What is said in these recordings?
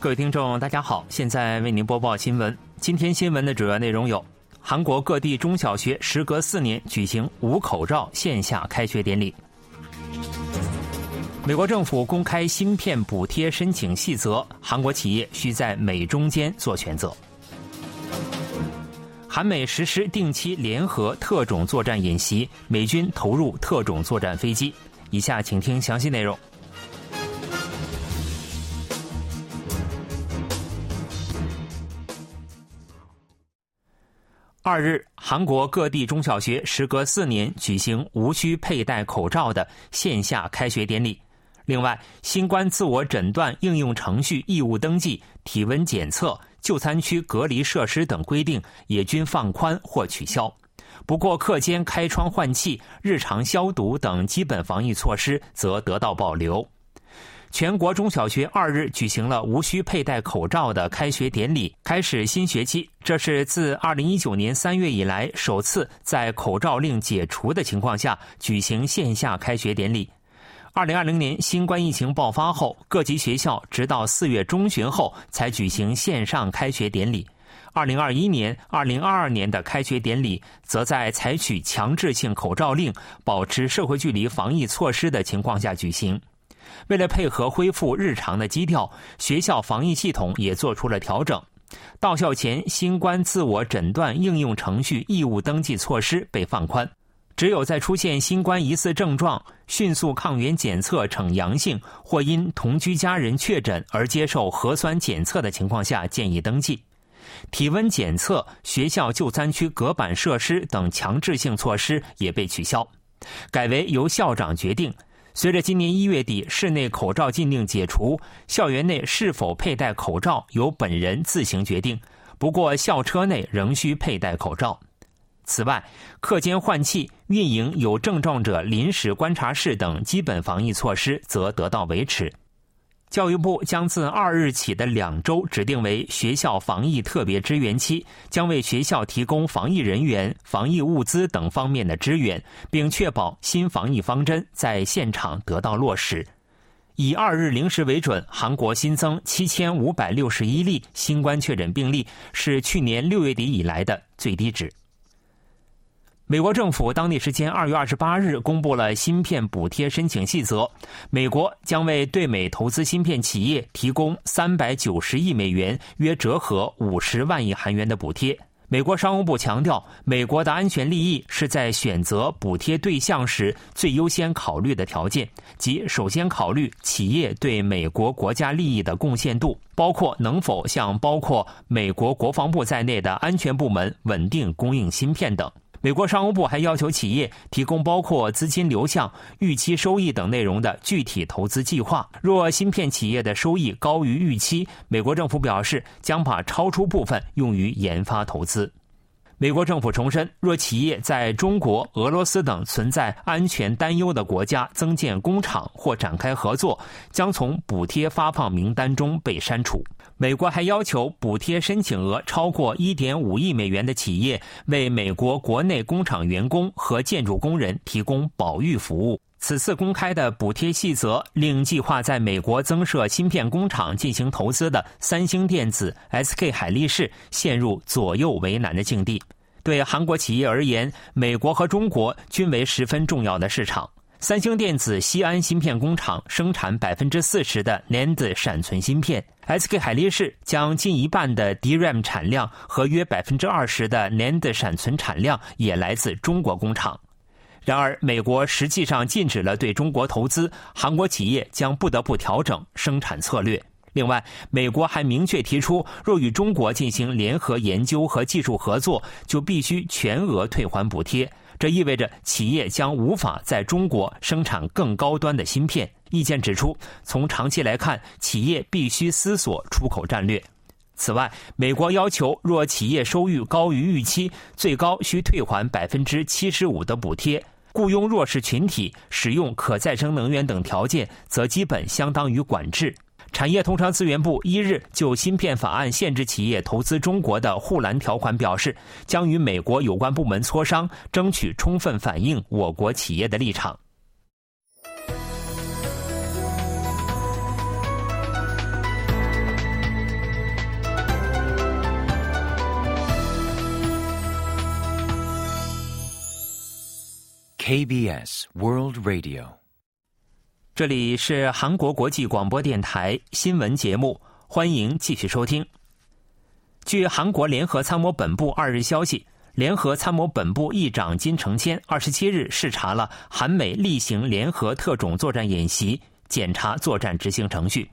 各位听众，大家好，现在为您播报新闻。今天新闻的主要内容有：韩国各地中小学时隔四年举行无口罩线下开学典礼；美国政府公开芯片补贴申请细则，韩国企业需在美中间做选择；韩美实施定期联合特种作战演习，美军投入特种作战飞机。以下请听详细内容。二日，韩国各地中小学时隔四年举行无需佩戴口罩的线下开学典礼。另外，新冠自我诊断应用程序义务登记、体温检测、就餐区隔离设施等规定也均放宽或取消。不过，课间开窗换气、日常消毒等基本防疫措施则得到保留。全国中小学二日举行了无需佩戴口罩的开学典礼，开始新学期。这是自二零一九年三月以来首次在口罩令解除的情况下举行线下开学典礼。二零二零年新冠疫情爆发后，各级学校直到四月中旬后才举行线上开学典礼。二零二一年、二零二二年的开学典礼，则在采取强制性口罩令、保持社会距离防疫措施的情况下举行。为了配合恢复日常的基调，学校防疫系统也做出了调整。到校前新冠自我诊断应用程序义务登记措施被放宽，只有在出现新冠疑似症状、迅速抗原检测呈阳性或因同居家人确诊而接受核酸检测的情况下建议登记。体温检测、学校就餐区隔板设施等强制性措施也被取消，改为由校长决定。随着今年一月底室内口罩禁令解除，校园内是否佩戴口罩由本人自行决定。不过，校车内仍需佩戴口罩。此外，课间换气、运营有症状者临时观察室等基本防疫措施则得到维持。教育部将自二日起的两周指定为学校防疫特别支援期，将为学校提供防疫人员、防疫物资等方面的支援，并确保新防疫方针在现场得到落实。以二日零时为准，韩国新增七千五百六十一例新冠确诊病例，是去年六月底以来的最低值。美国政府当地时间二月二十八日公布了芯片补贴申请细则，美国将为对美投资芯片企业提供三百九十亿美元，约折合五十万亿韩元的补贴。美国商务部强调，美国的安全利益是在选择补贴对象时最优先考虑的条件，即首先考虑企业对美国国家利益的贡献度，包括能否向包括美国国防部在内的安全部门稳定供应芯片等。美国商务部还要求企业提供包括资金流向、预期收益等内容的具体投资计划。若芯片企业的收益高于预期，美国政府表示将把超出部分用于研发投资。美国政府重申，若企业在中国、俄罗斯等存在安全担忧的国家增建工厂或展开合作，将从补贴发放名单中被删除。美国还要求补贴申请额超过1.5亿美元的企业为美国国内工厂员工和建筑工人提供保育服务。此次公开的补贴细则令计划在美国增设芯片工厂进行投资的三星电子、SK 海力士陷入左右为难的境地。对韩国企业而言，美国和中国均为十分重要的市场。三星电子西安芯片工厂生产百分之四十的 NAND 闪存芯片，SK 海力士将近一半的 DRAM 产量和约百分之二十的 NAND 闪存产量也来自中国工厂。然而，美国实际上禁止了对中国投资，韩国企业将不得不调整生产策略。另外，美国还明确提出，若与中国进行联合研究和技术合作，就必须全额退还补贴。这意味着企业将无法在中国生产更高端的芯片。意见指出，从长期来看，企业必须思索出口战略。此外，美国要求，若企业收益高于预期，最高需退还百分之七十五的补贴；雇佣弱势群体、使用可再生能源等条件，则基本相当于管制。产业通常资源部一日就芯片法案限制企业投资中国的护栏条款表示将与美国有关部门磋商争取充分反映我国企业的立场。Kbs world radio 这里是韩国国际广播电台新闻节目，欢迎继续收听。据韩国联合参谋本部二日消息，联合参谋本部议长金成谦二十七日视察了韩美例行联合特种作战演习，检查作战执行程序。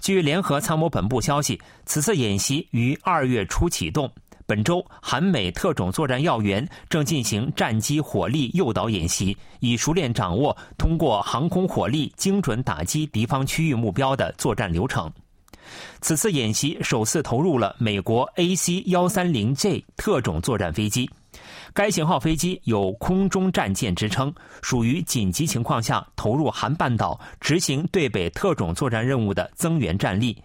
据联合参谋本部消息，此次演习于二月初启动。本周，韩美特种作战要员正进行战机火力诱导演习，以熟练掌握通过航空火力精准打击敌方区域目标的作战流程。此次演习首次投入了美国 AC 幺三零 J 特种作战飞机，该型号飞机有“空中战舰”之称，属于紧急情况下投入韩半岛执行对北特种作战任务的增援战力。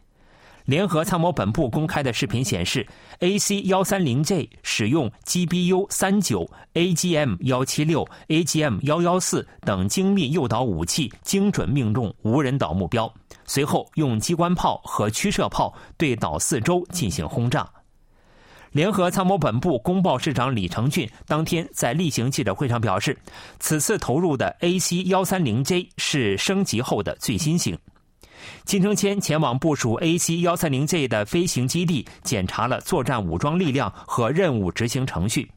联合参谋本部公开的视频显示，AC 幺三零 J 使用 GBU 三九、AGM 幺七六、AGM 幺幺四等精密诱导武器，精准命中无人岛目标。随后用机关炮和驱射炮对岛四周进行轰炸。联合参谋本部公报市长李成俊当天在例行记者会上表示，此次投入的 AC 幺三零 J 是升级后的最新型。金正谦前往部署 AC-130J 的飞行基地，检查了作战武装力量和任务执行程序。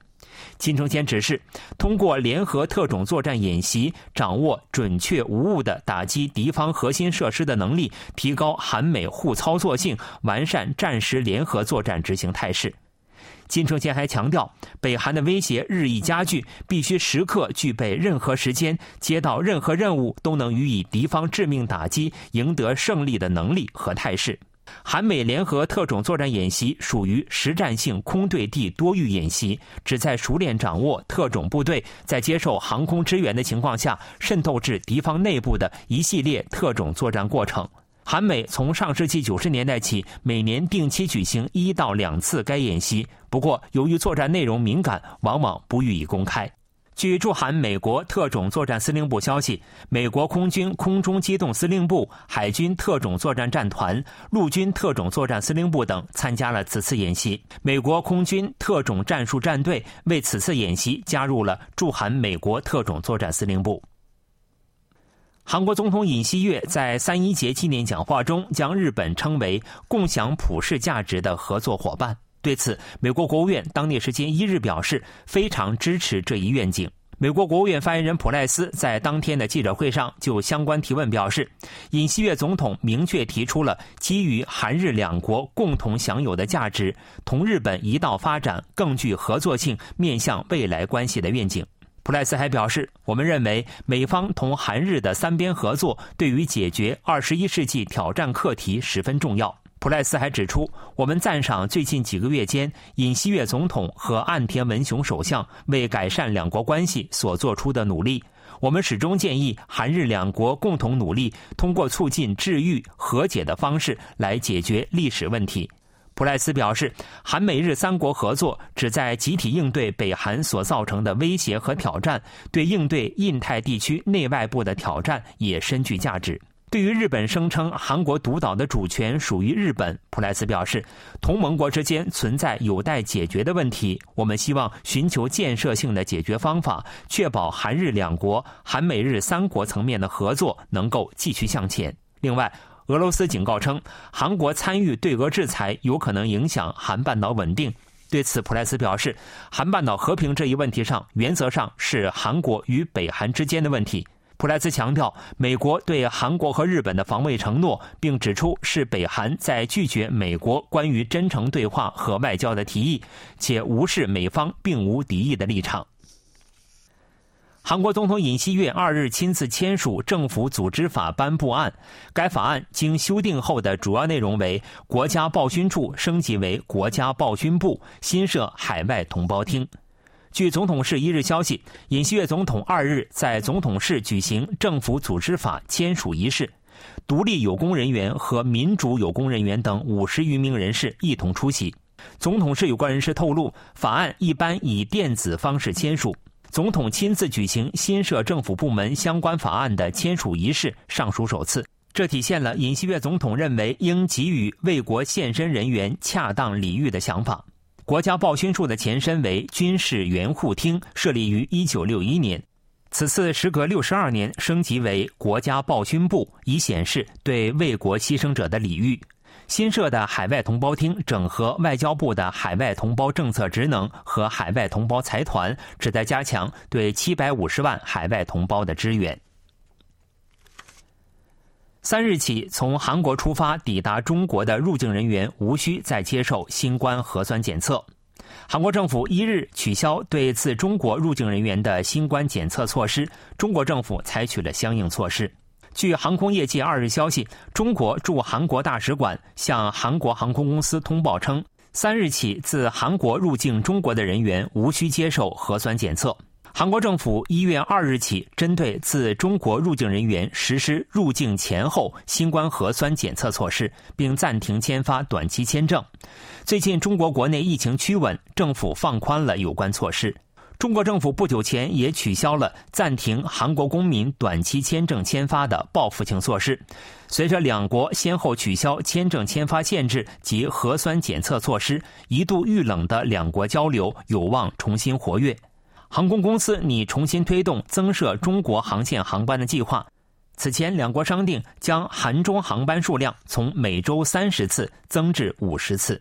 金正谦指示，通过联合特种作战演习，掌握准确无误的打击敌方核心设施的能力，提高韩美互操作性，完善战时联合作战执行态势。金正贤还强调，北韩的威胁日益加剧，必须时刻具备任何时间接到任何任务都能予以敌方致命打击、赢得胜利的能力和态势。韩美联合特种作战演习属于实战性空对地多域演习，旨在熟练掌握特种部队在接受航空支援的情况下渗透至敌方内部的一系列特种作战过程。韩美从上世纪九十年代起，每年定期举行一到两次该演习。不过，由于作战内容敏感，往往不予以公开。据驻韩美国特种作战司令部消息，美国空军空中机动司令部、海军特种作战战团、陆军特种作战司令部等参加了此次演习。美国空军特种战术战队为此次演习加入了驻韩美国特种作战司令部。韩国总统尹锡悦在三一节纪念讲话中将日本称为共享普世价值的合作伙伴。对此，美国国务院当地时间一日表示非常支持这一愿景。美国国务院发言人普赖斯在当天的记者会上就相关提问表示，尹锡悦总统明确提出了基于韩日两国共同享有的价值，同日本一道发展更具合作性、面向未来关系的愿景。普莱斯还表示，我们认为美方同韩日的三边合作对于解决二十一世纪挑战课题十分重要。普莱斯还指出，我们赞赏最近几个月间尹锡悦总统和岸田文雄首相为改善两国关系所做出的努力。我们始终建议韩日两国共同努力，通过促进治愈和解的方式来解决历史问题。普莱斯表示，韩美日三国合作旨在集体应对北韩所造成的威胁和挑战，对应对印太地区内外部的挑战也深具价值。对于日本声称韩国独岛的主权属于日本，普莱斯表示，同盟国之间存在有待解决的问题，我们希望寻求建设性的解决方法，确保韩日两国、韩美日三国层面的合作能够继续向前。另外，俄罗斯警告称，韩国参与对俄制裁有可能影响韩半岛稳定。对此，普莱斯表示，韩半岛和平这一问题上，原则上是韩国与北韩之间的问题。普莱斯强调，美国对韩国和日本的防卫承诺，并指出是北韩在拒绝美国关于真诚对话和外交的提议，且无视美方并无敌意的立场。韩国总统尹锡悦二日亲自签署政府组织法颁布案，该法案经修订后的主要内容为：国家报勋处升级为国家报勋部，新设海外同胞厅。据总统室一日消息，尹锡悦总统二日在总统室举行政府组织法签署仪式，独立有功人员和民主有功人员等五十余名人士一同出席。总统室有关人士透露，法案一般以电子方式签署。总统亲自举行新设政府部门相关法案的签署仪式，尚属首次。这体现了尹锡悦总统认为应给予为国献身人员恰当礼遇的想法。国家报勋处的前身为军事援护厅，设立于一九六一年。此次时隔六十二年升级为国家报勋部，以显示对为国牺牲者的礼遇。新设的海外同胞厅整合外交部的海外同胞政策职能和海外同胞财团，旨在加强对七百五十万海外同胞的支援。三日起，从韩国出发抵达中国的入境人员无需再接受新冠核酸检测。韩国政府一日取消对自中国入境人员的新冠检测措施，中国政府采取了相应措施。据航空业界二日消息，中国驻韩国大使馆向韩国航空公司通报称，三日起自韩国入境中国的人员无需接受核酸检测。韩国政府一月二日起，针对自中国入境人员实施入境前后新冠核酸检测措施，并暂停签发短期签证。最近，中国国内疫情趋稳，政府放宽了有关措施。中国政府不久前也取消了暂停韩国公民短期签证签发的报复性措施。随着两国先后取消签证签发限制及核酸检测措施，一度遇冷的两国交流有望重新活跃。航空公司拟重新推动增设中国航线航班的计划。此前，两国商定将韩中航班数量从每周三十次增至五十次。